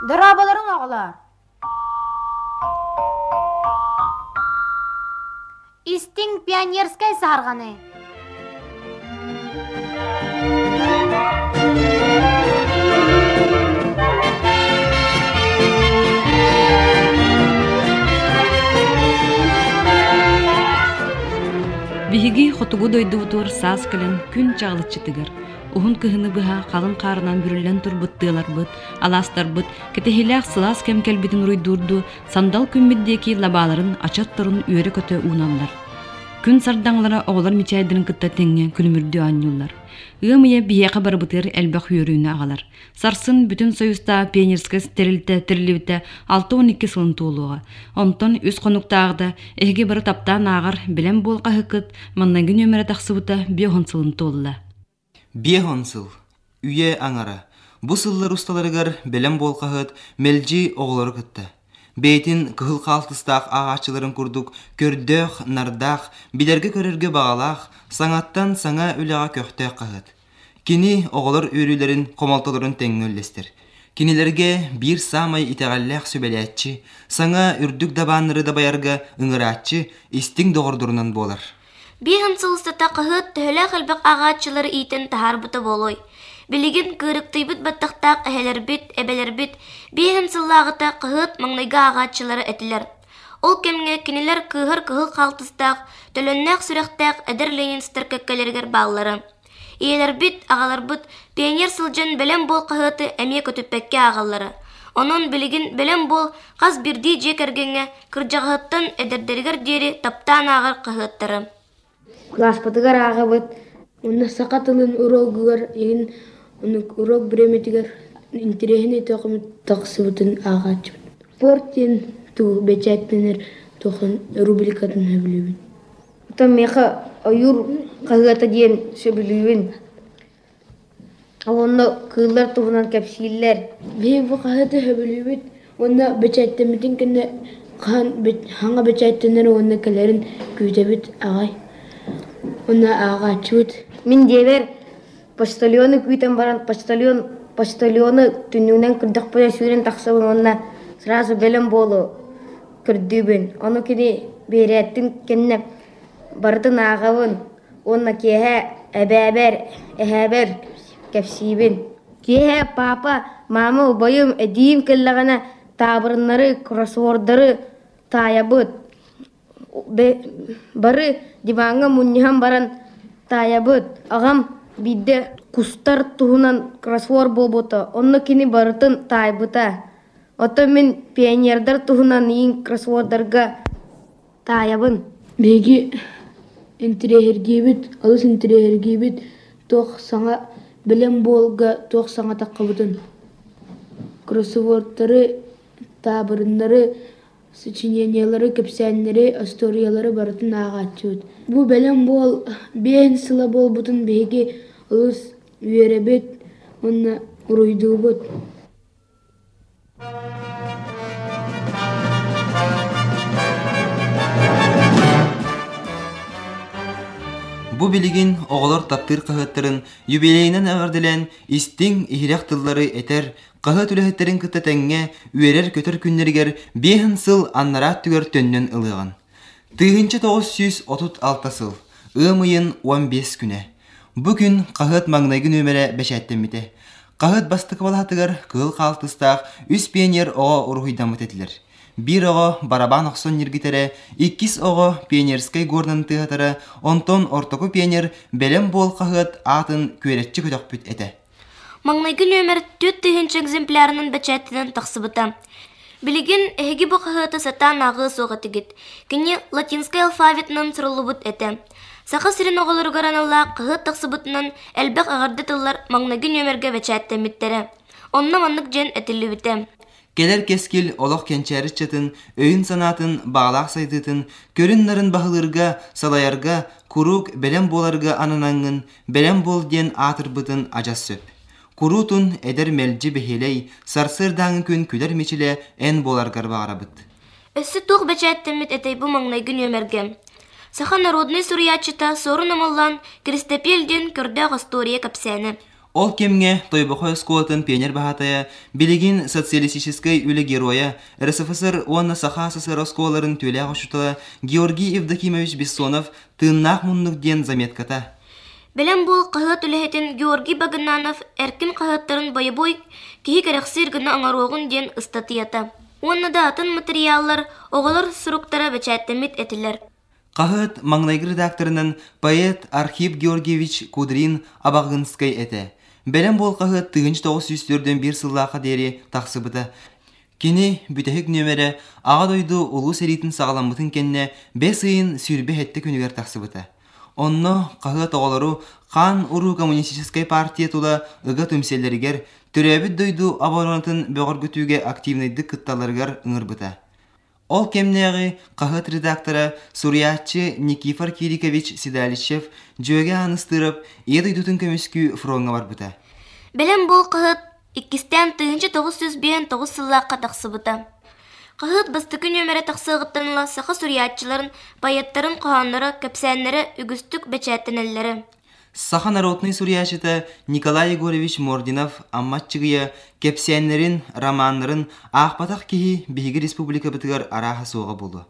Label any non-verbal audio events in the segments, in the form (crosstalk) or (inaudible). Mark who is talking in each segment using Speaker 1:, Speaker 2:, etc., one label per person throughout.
Speaker 1: Дырабаларын оғылар. Истин пионерскай сарғаны.
Speaker 2: Биһиги хотугу дойдубутур саас кэлэн күн. Ухун кыһыны быһа халын каарынан бүрүллэн турбуттыыларбыт, алаастарбыт, кетехилээх сылаас кэмкэлбитин уруйдуурду сандал күммиддеки лабааларын ачатторун үөрэ көтө уунанлар. Күн сардаңлара оҕолар мичайдырын кытта теңҥе күнүмүрдү анньуллар. Ыамыя биһиэхэ барыбытыр элбэх үөрүүнү аҕалар. Сарсын бүтүн союзта пионерская стерилите тирилибите 6-12 сылын туулуға. Онтон үс конуктаагда эһиги бары таптаан аагар билем буол каһыккыт маннагы нөмерэ тахсыбыта биохон сылын туулла.
Speaker 3: Биехон сыл, үйе аңара. Бу сыллар усталарыгар белем болқағыт мелжи оғылары кытта. Бейтин кыһыл қалтыстақ ағачыларын курдук, көрдөх, нардақ, билерге көрерге бағалақ, саңаттан саңа үліға көқтөк қағыт. Кини оғылар өрүлерин комалталарын теңнөллестер. Кинилерге бир самай итегаллах сөбеләтчи, саңа үрдүк дабаныры да баярга ыңыратчы, истиң доғырдурунан болар.
Speaker 4: Биһэн сылыстата кыһыт төһөлө хылбык агаатчылары иитин таһаарбыта болой. Билигин кыырыктыйбыт баттахтаак эһэлербит, эбелербит, биһэн сыллаагыта кыһыт маңнайга агаатчылары этилер. Ол кемге кинилер кыһыр кыһыл калтыстаак, төлөннәк сүрәхтәк эдер ленинстер көккелергер баллары. Иелербит, агаларбыт, пионер сылжан белем бол кыһыты эмие көтүппекке агаллары. Онун билигин белем бол каз бирди жекергенге кыржагыттан эдердергер диери таптаан агар кыһыттары.
Speaker 5: Класспатыгар аагабыт уонна сакатылын урогугар эгин урок биреметигер интересини токумут токсубутун аагаачыбыт спортин ту бечаттенер тохон рубрикатын хөбүлүбүн Утан меха оюр кагата диен сөбүлүбүн Онно кыылар тубунан кепсииллер. Бе бу кагата хөбүлүбүт. Онна бечаттемитин кенне хан ханга бечаттенер онна келерин күйтебит агай. Онна агаачыбыт. Мин дебер почтальоны күйтен баран почтальон почтальоны түнүнен кырдак боя сүйрен таксабын онна сразу белем болу кырдыбын. Ону кини береттин кенне бардын агабын. Онна кеһе эбәбер эһәбер кепсибин. Кеһе папа мама бойым эдиим келлегene табырыннары кроссвордары таябыт. Бары диванга муньяхан баран таябыт. Агам бидде кустар туһунан кроссворд болбота. Онно кини барытын тайбыта. Ото мен пионердар туһунан иин кроссвордарга таябын. Беги интерехергибит, алыс интерехергибит, тох саңа билем болга тох саңа таккабытын. Кроссвордтары, табырыннары, сочинениялары, кепсәннәре, историялары барытын агаачыбыт. Бу белем бол, бен сыла бол бутын беги алыс үеребет, онна уруйдубут.
Speaker 3: Бу билигин оголор таптыр кыһыттарын юбилейнен әгәрдилен истиң иһирәк тыллары этер кыһыт үлэһеттерин кытта тәңҥе үерер көтөр күннергер биэһин сыл аннарат түгер төннөн ылыган. Тыйынчы тоғыз сүйс отут алта сыл, ымыйын он бес күнә. Бу күн кыһыт маңнайгы нөмере бәшәттемите. Кыһыт бастык балатыгар кыл калтыстақ үс пионер оға урухуйдамыт этилер. Бир оҕо барабан охсон ниргитере, иккис оҕо пионерскай горнан тыһатара, онтон ортоку пионер белем бол каһыт атын күөретчи көтөкпүт эте.
Speaker 4: Маңнайгы нөмер төт тыһынчы экземплярынан бачаттынан тахсыбыта. Билигин эһиги бу кыһыты сатан агы суга тигит. Кини латинскай алфавитынан сырылыбыт эте. Саха сирин оголоргараналла кыһыт тахсыбытынан элбек агарды тыллар маңнайгы нөмерге бачаттамиттере. Онна маннык жен этилибите.
Speaker 3: Келер кескил олох кенчәрі чатын, өйін санатын, бағалақ сайдытын, көрін нарын бағылырга, салаярга, курук белем боларга ананаңын, белем бол ден атырбытын ажас сөп. Курутун эдер мелжи бехелей, сарсыр даңы күн күлер мечіле эн боларгар бағарабыт.
Speaker 4: Өссі тух бачаттамит этей бу маңнайгы нөмерге. Саха народный сурьячыта сору намаллан Кристопельден көрдө история капсәне.
Speaker 3: Ол кемге Тойбохой скуатын пионер бахатая, билигин социалистической үлі героя, РСФСР онна Саха СССР осколарын төле ағышытыла Георгий Евдокимович Бессонов тыннақ мұннық ден заметката.
Speaker 4: Белем бул кыһыт үлэһэтин Георгий Багынанов эркин кыһыттарын бойбой киһи керексир гына аңаруогун диэн ыстатыята. Уонна да атын материаллар оголор суруктара бечәттемит этилер.
Speaker 3: Қағыт маңнайгы редакторынан поэт Архип Георгиевич Кудрин Абағынскай әті. Бәлем бол қағыт тоғыз үстерден бір сыллаға дері тақсыбыды. Кені бүтәхік нөмірі аға дойду ұлу сәретін сағаламытын кенне бес ыйын сүрбе хетті күнігер тақсыбыды. Онно қағыт оғалару қан уру коммунистической партия тула ыга төмселерігер түрәбіт дойду абонатын бөғір күтуге активнайды кытталарығар ыңырбыта. Ол кемнеғи қағыт редакторы Сурьятчы Никифор Кирикович Сидаличев жөге аныстырып, еді дутын көміскü фронға бар бұта.
Speaker 4: Белем бул кыһыт иккистен тыгынчы тоғыз сүз биен тоғыз сыллааққа тақсыбыта. Кыһыт бастыкы нөмірі тақсығыттаныла сақы сурьятчыларын, баяттарын қоғанлары, көпсәнлері, үгістік бәчәттінелері.
Speaker 3: Саха народный сурьячыта Николай Егорович Мординов амматчыгыя кепсияннерин, романнарын Ақпатақ кихи Биһиги республика бытыгар араха соға болу.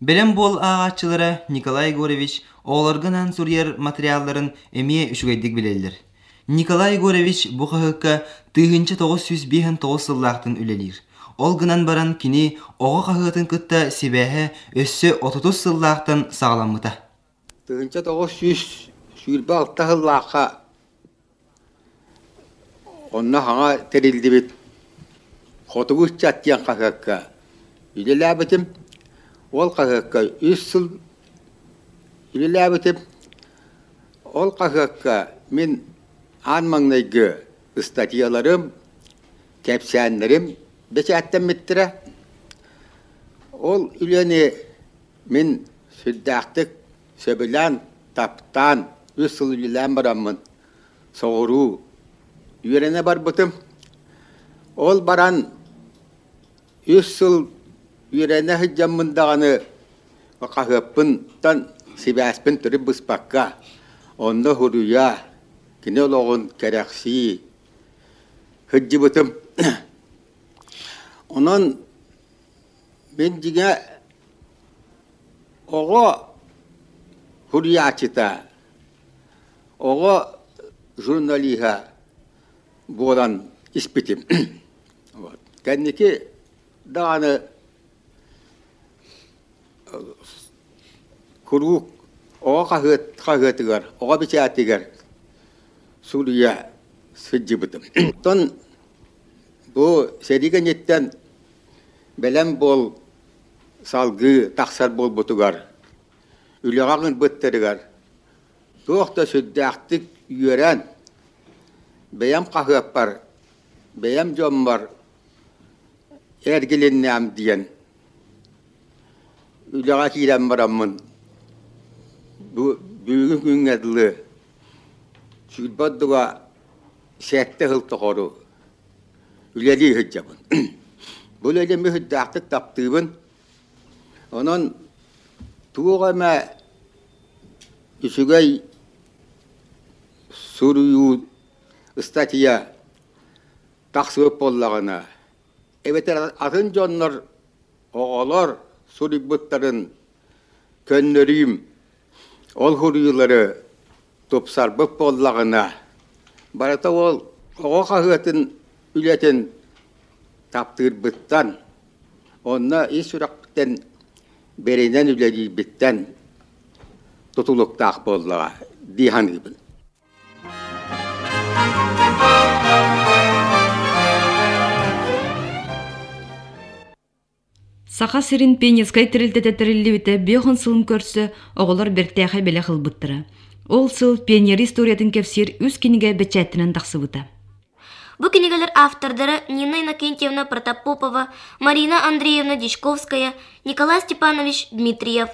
Speaker 3: Белем бол ағатчылары Николай Егорович оғларгынан сурьер материалларын эмие үшігайдік білелдер. Николай Егорович бұ қағыққа тыгынчы тоғыз сүз бейін тоғыз сыллақтын үлелер. Ол гынан баран кини оғы қағытын кытта себәһе өссө отутус сыллақтын сағаламыта.
Speaker 6: Тыгынча тоғыз сүз сүйірбі алта хыллаққа онна хаңа терилди бит. Хотугус чаттиян қағыққа. Үлеләбітім, ол қағыққа үс сыл үлеләбітім, ол қағыққа мен ан маңнайгы статьяларым, кәпсәнлерім бәчәттен миттірі. Ол үлені мен сүддәқтік сөбілән таптан үс сыл үлелән барамын. Соғыру үйрене бар бұтым. Ол баран үс сыл үйрене хыджаммындағаны қағыппын тан сибәспін түрі бұспаққа. Онны хуруя кине лоғын кәрәқси хыджы бұтым. onun bindige oğu hürriyatita, oğu jurnaliha boğulan ispitim. (clears throat) Kendiki dağını kuruk oğa kahıt kahıtıgar, oğa biçatigar Suriye sıcı bitim. (clears throat) Ton bu serigen yetten belem bol salgı taksar bol butugar. Ülegağın bıttırıgar. Tuğda süddäktik yören beyam qahıp var. Beyam jom var. Ergilennem diyen. Ülega kiren baramın. Bu büyük gün edili. Südbaddıga sette hıl toğru. Üleli hıccabın. Bu lele mühüddaktık taptığın. Onun tuğama üsügey suruyu ıstatiya taksıp bollağına. Evet atın jonlar oğalar suributların könlörüyüm ol huruyuları topsarbıp bollağına. Barata ol oğa kahıtın ületin taptır bıttan. Surak bitten berenen üleli bitten tutuluk tak bollağa dihan gibi.
Speaker 2: Саха сирин пенескай тирилтете тириллибите бехон сылым көрсө оголор бертяха беле хылбыттыра. Ол сыл пионер историятын кепсир үз киниге бечәттинен тахсыбыта.
Speaker 4: Бу книгалар автордары Нина Иннокентьевна Протопопова, Марина Андреевна Дичковская, Николай Степанович Дмитриев.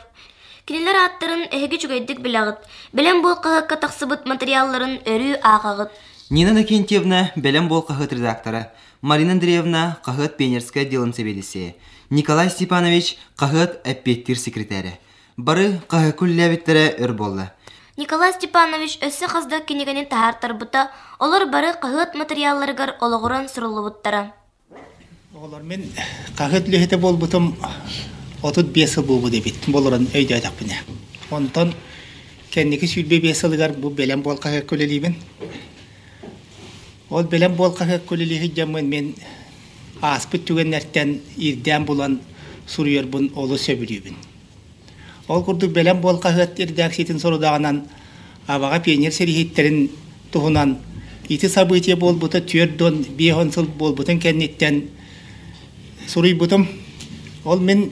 Speaker 4: Кинилер аттарын эһиги чугайдык билагыт. Белем бул кыһыкка тахсыбыт материалларын өрүү аагагыт.
Speaker 3: Нина Накентьевна белем бол қағыт редакторы, Марина Андреевна қағыт пионерская делом себедесі, Николай Степанович қағыт әппеттір секретәрі. Бары қағы күлләбеттері өр болды.
Speaker 4: Николай Степанович өссө қазда кенегенин тахартарбыта, олар бары қағыт материалларыгар ологоран сұрылыбыттара.
Speaker 7: Олар мен қағыт лехете болбутум отут бес ыл болбу дебит болорун өйдө айтакпыне. Онтон кенники сүлбе бес ылыгар бу белем бол қағыт көлелейбин. Ол белем бол жамын мен аспыт түгеннерттен ирден булан суруйорбун олу сөбүлүйбүн. Ол курдук белем бол қағыт ирдәк сетин сорудағанан абаға пионер серихиттерин туһунан ити событие болбута түрдон биехон сыл болбутун кенниттен суруйбутум. Ол мен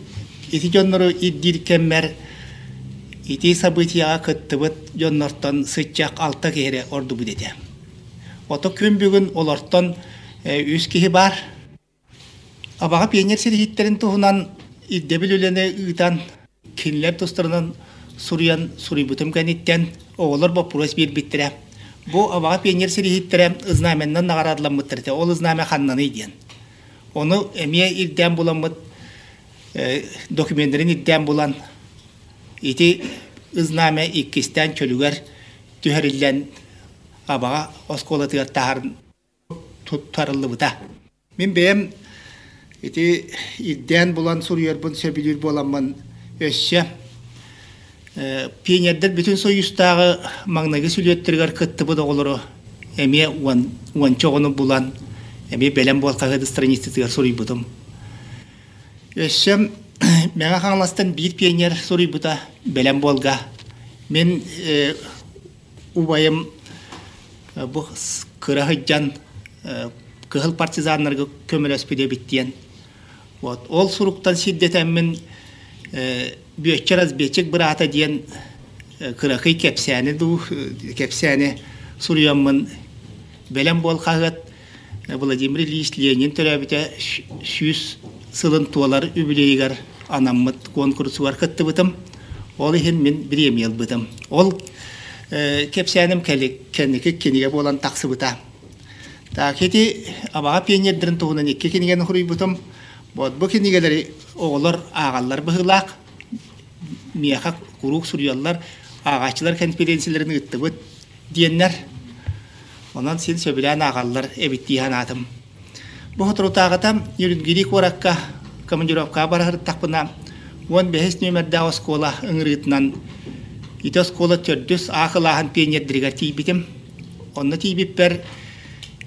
Speaker 7: ити жоннору иддир кеммер ити событияга кыттыбыт жоннортон сычак алта кере орду будете. Ото күн бүгүн олортон э, үс кихи бар. Абаға пионер серихиттерин туһунан иддебил үлене ыытан кинлер тустарынан суруян суруйбутум кенниттен оголор бопурос бир биттере. Бу абаға пионер серихиттере ызнаменнан нагарадламыттырте. Ол ызнаме ханнаны диен. Оны эмие ирден буламыт э, документтерин ирден булан ити ызнаме иккистен чөлүгер түһәриллен абаға осколатыгар тахарын тарылыбыта. Мен бэм ити ирден булан суруйарбын сөбүлүр боламын өссө пионердер бүтүн союзтагы маңнагы сүлөттергер кыттыбы доголору эме уан уанчогону булан эме белем болкагы страницатыгар суруйбутум өссө (coughs) мега хаңластан бир пионер суруйбута белем болга мен э, убайым э, бу кырахыджан кыхыл партизаннарга көмөлөспүдө биттиен вот ол суруктан сиддетеммин бүйөтчер аз бечек бырата диен кыракый кепсәне ду кепсәне суруяммын белем бол кагыт Владимир Ильич Ленин төрәбите сүз сылын туалар үбілейгер анаммыт конкурсы бар кыттыбытым ол ихин мен премия бытым ол кепсәнем кенники кениге болан таксыбыта та кети абага пионердерин тугунан икки кениген хуруйбутум вот бу кенигелери оголор агаллар быһылаак мияха курук сурьяллар агачылар конференцияларын ыттыбыт диеннер онан сен сөбүлән агаллар эбиттихан атым бу хотрутагатам юрингирик оракка командировка барахыр такпына он бехес номерда оскола ыңрытынан ите оскола төрдүс ахылахан пионердиригер тийбитим онна тийбиппер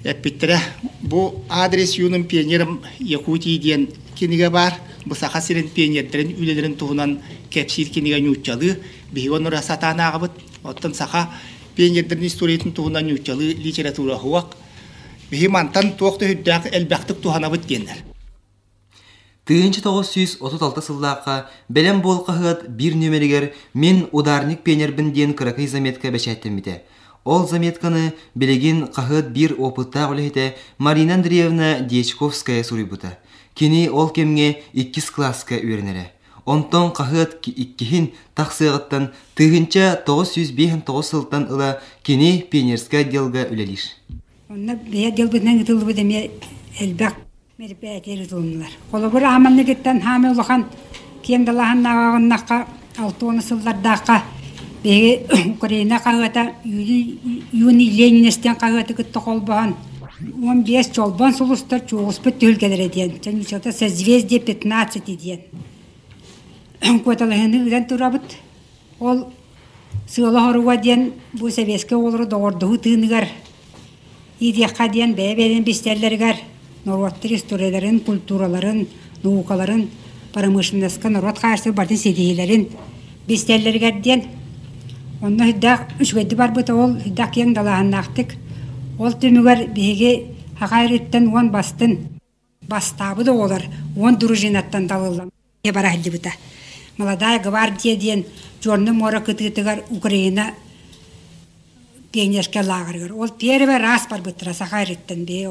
Speaker 7: эппиттере бу адрес юнум пионерым якутии диен киниге бар бу саха сирен пионердерин үлелерин туһунан кепсир киниге нючалы бигонора сатанаагыбыт оттон саха пионердерин историятын туһунан нючалы литература хуак бихимантан туокта хүддаак элбактык туханабыт диеннер
Speaker 3: Тыынчы тоғыз сүйіз отыз алты сыллаққа бәлем бол қағыт бір нөмерігер мен ударник пенербін ден кыракай заметка бәшәттіміде. Ол заметканы білеген қағыт бір опытта олехете Марина Андреевна Дьячковская сурибута. Кені ол кемге 2 класска үйренері. Онтон қағыт иккихин тақсығыттан тыгынча 905 сылтан ыла кені пионерская делга үлелиш.
Speaker 8: Онна бия делбетнен ытылбы деме элбак мероприятие ытылымлар. Колобур аманны кеттен хаме улахан кем далахан нагагыннакка алтуаны сыллардакка беги (coughs) Украина кагата юни Ленинестен кагата кытты колбахан. Он бес чолбан сулустар чуғыспыт түлкелер еден. Және чата созвездие 15 еден. Көталығыны үден турабыт. Ол сыйлы хоруға ден бұл советский олары доғырдығы тыыныгар. Идияққа ден бәй-бәйден бестерлергер. Норваттыр историяларын, культураларын, наукаларын, промышленностьқа норват қайсы бардың седейлерін бестерлергер ден. Онна хүддақ үшгәді бар бұты ол ең далағаннақтық. Ол түмігер беге хағайрыттан он бастын. Бастабы да олар, он дружинаттан далылам. Е бара бұта. Молодая гвардия ден, жорны мора кытыгар Украина генешке лагергер. Ол первый раз бар бұттыра сахайрыттан бе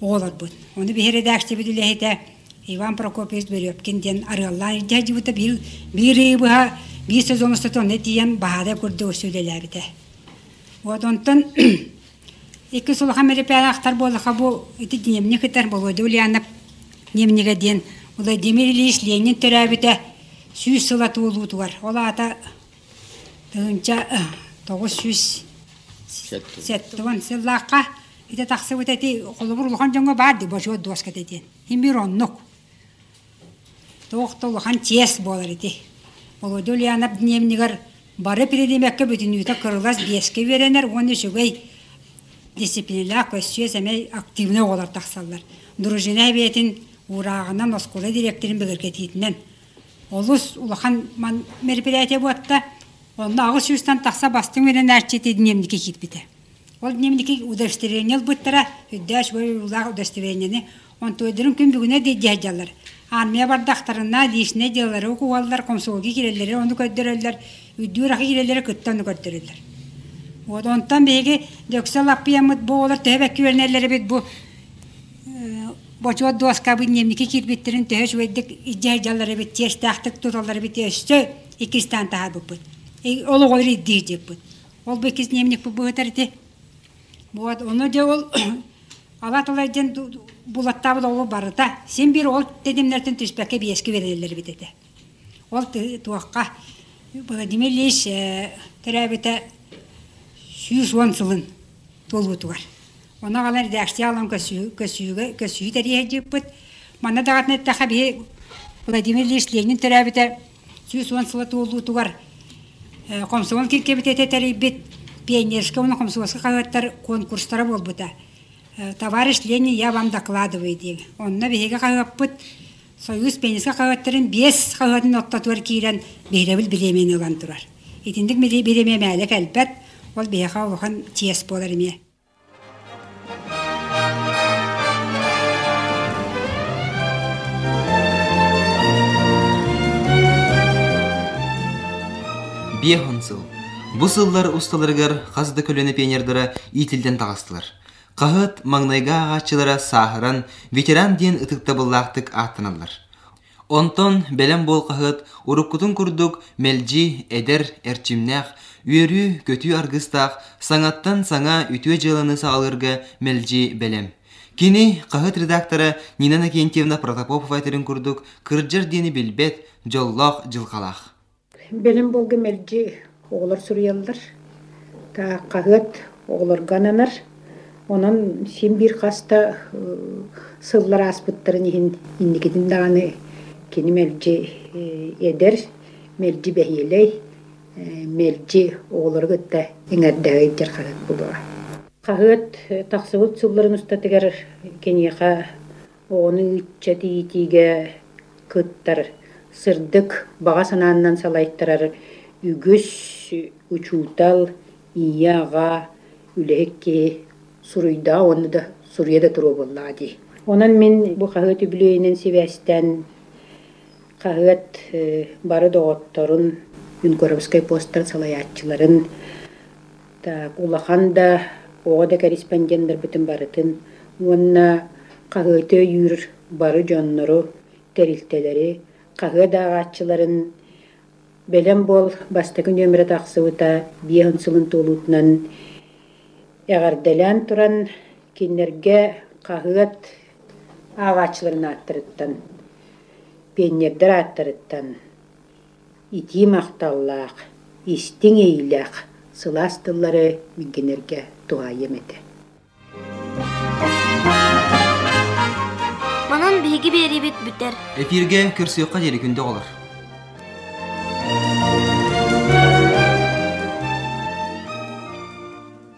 Speaker 8: олар бұт. Оны бері дәкшті бүділі Иван Прокопьевич Берепкин ден арыллар идея бұта бір бір бұға bir sezonu satonu diyen bahada kurdu usulüler bir de. Вот онтон meri pera aktar bolu bu iti diyemni kitar bolu duli anap немнеге ден Владимир Ильич Ленин төрәбите сүйіс сыла туылу туар. Ола ата тыгынча тоғыз жүз сеттуан сыллааққа ите тақсы бұт әти қолыбыр улахан жоңға барды божуа дуаска тетен химбир оннук тоқты улахан тес болар ити. Володя Ульянов дневнигер бары передемекке бүтін үйті кырылас беске веренер оны дисциплинላ көсүйе әмей активны олар тақсалар. Дружина бетін урағынан оскола директорын біліргететінен. Олус улахан ман мероприятие буатта, онны ағыз шүстан тақса бастың верен әрчеті дневнике хит біті. Ол дневнике удостоверение бұттара, үддәш бой улақ удостоверениені, он тойдырын күн бүгіне дейді жалар. Армия бардақтарына лишне делары оқуғалар, комсолги келелері, оны көддірелер, үддүр ақы келелері күтті оны. Вот онтан беги дөксел аппиямыт боолар вернеллери бит бу бочуа доска бит немники кирбиттерин төһөш веддик ижжай жаллары бит тестахтык туталлары бит өстө икистан тахар буппут олу голыр идди жеппут ол бекис немник бу быытарти вот ону же ол алатылай ден булаттабы олу барыта сен бир ол дедимнертин түспәкке биеске верелер бит эте ол туакка Владимир Ильич терәбите сүйүс он сылын галар дәшти алам көсү көсүгө көсү тәрие жиппит. Мана дагатны таха би Владимир Ильич Ленин терәбите сүйүс он сылы толбутугар. Комсомол киркебите тәрибит пионерская уна комсомольская кагаттар конкурстары болбута. Товарищ Ленин я вам докладываю диye. Онна беге Союз кагаттарын бес оттатуар ол бейха олхан тиес болар еме.
Speaker 3: Биехон сыл. Бу сыллар усталарыгар қазды көлөне пионердара итилден тағастылар. Қағыт маңнайга ағачылара сахыран ветеран ден ытыкта буллақтык аттаналар. Онтон бәлем бол қағыт уруккутун курдук мелжи, эдер, эрчимнях, үйөрү, көтү аргыстақ, саңаттан саңа үтүө жыланы сағалырга мелжи бәлем. Кини қағыт редакторы Нина Накентьевна Протопопова айтерин курдук кырджар дени билбет, жоллох жылқалақ.
Speaker 9: Белем болғы мелжи оғылар сүрелдір. Та қағыт оғылар гананар. Онан сен бір қаста сыллар аспыттарын ехін инникетін дағаны кені мелжи едер, мелжи бәйелей, мелжи оғылар күтті еңәрдәғі жер қағыт бұлуға. Қағыт тақсығыт сылларын ұстатығар кенеға оғының үтчәті итиге күттар сырдык баға санааннан салайттарар үгүс учуутал ияға үлэхекке суруйда оны да суруя да туру боллаади онан мен бу кахыт үбүлөйүнен себэстен кахыт бары доҕотторун юнкоровской посттар салаяччыларын так улахан да ого да корреспонденттер бүтүн барытын. Уонна кахыты үйүр бары дьоннору терилтелери қағы дағатчыларын бәлем бол бастығы нөмірі тақсыбыта биеғын сылын толутынан әғарделен тұран кеннерге қағыат ағатчыларын аттырыттан. Пеннердер аттырыттан. Ити мақталлақ истің эйлақ сыластылары мингенерге туа еметі
Speaker 4: Манан биһиги биэрибит бүтер.
Speaker 3: Эфирге көрсөкка жери күндө олар.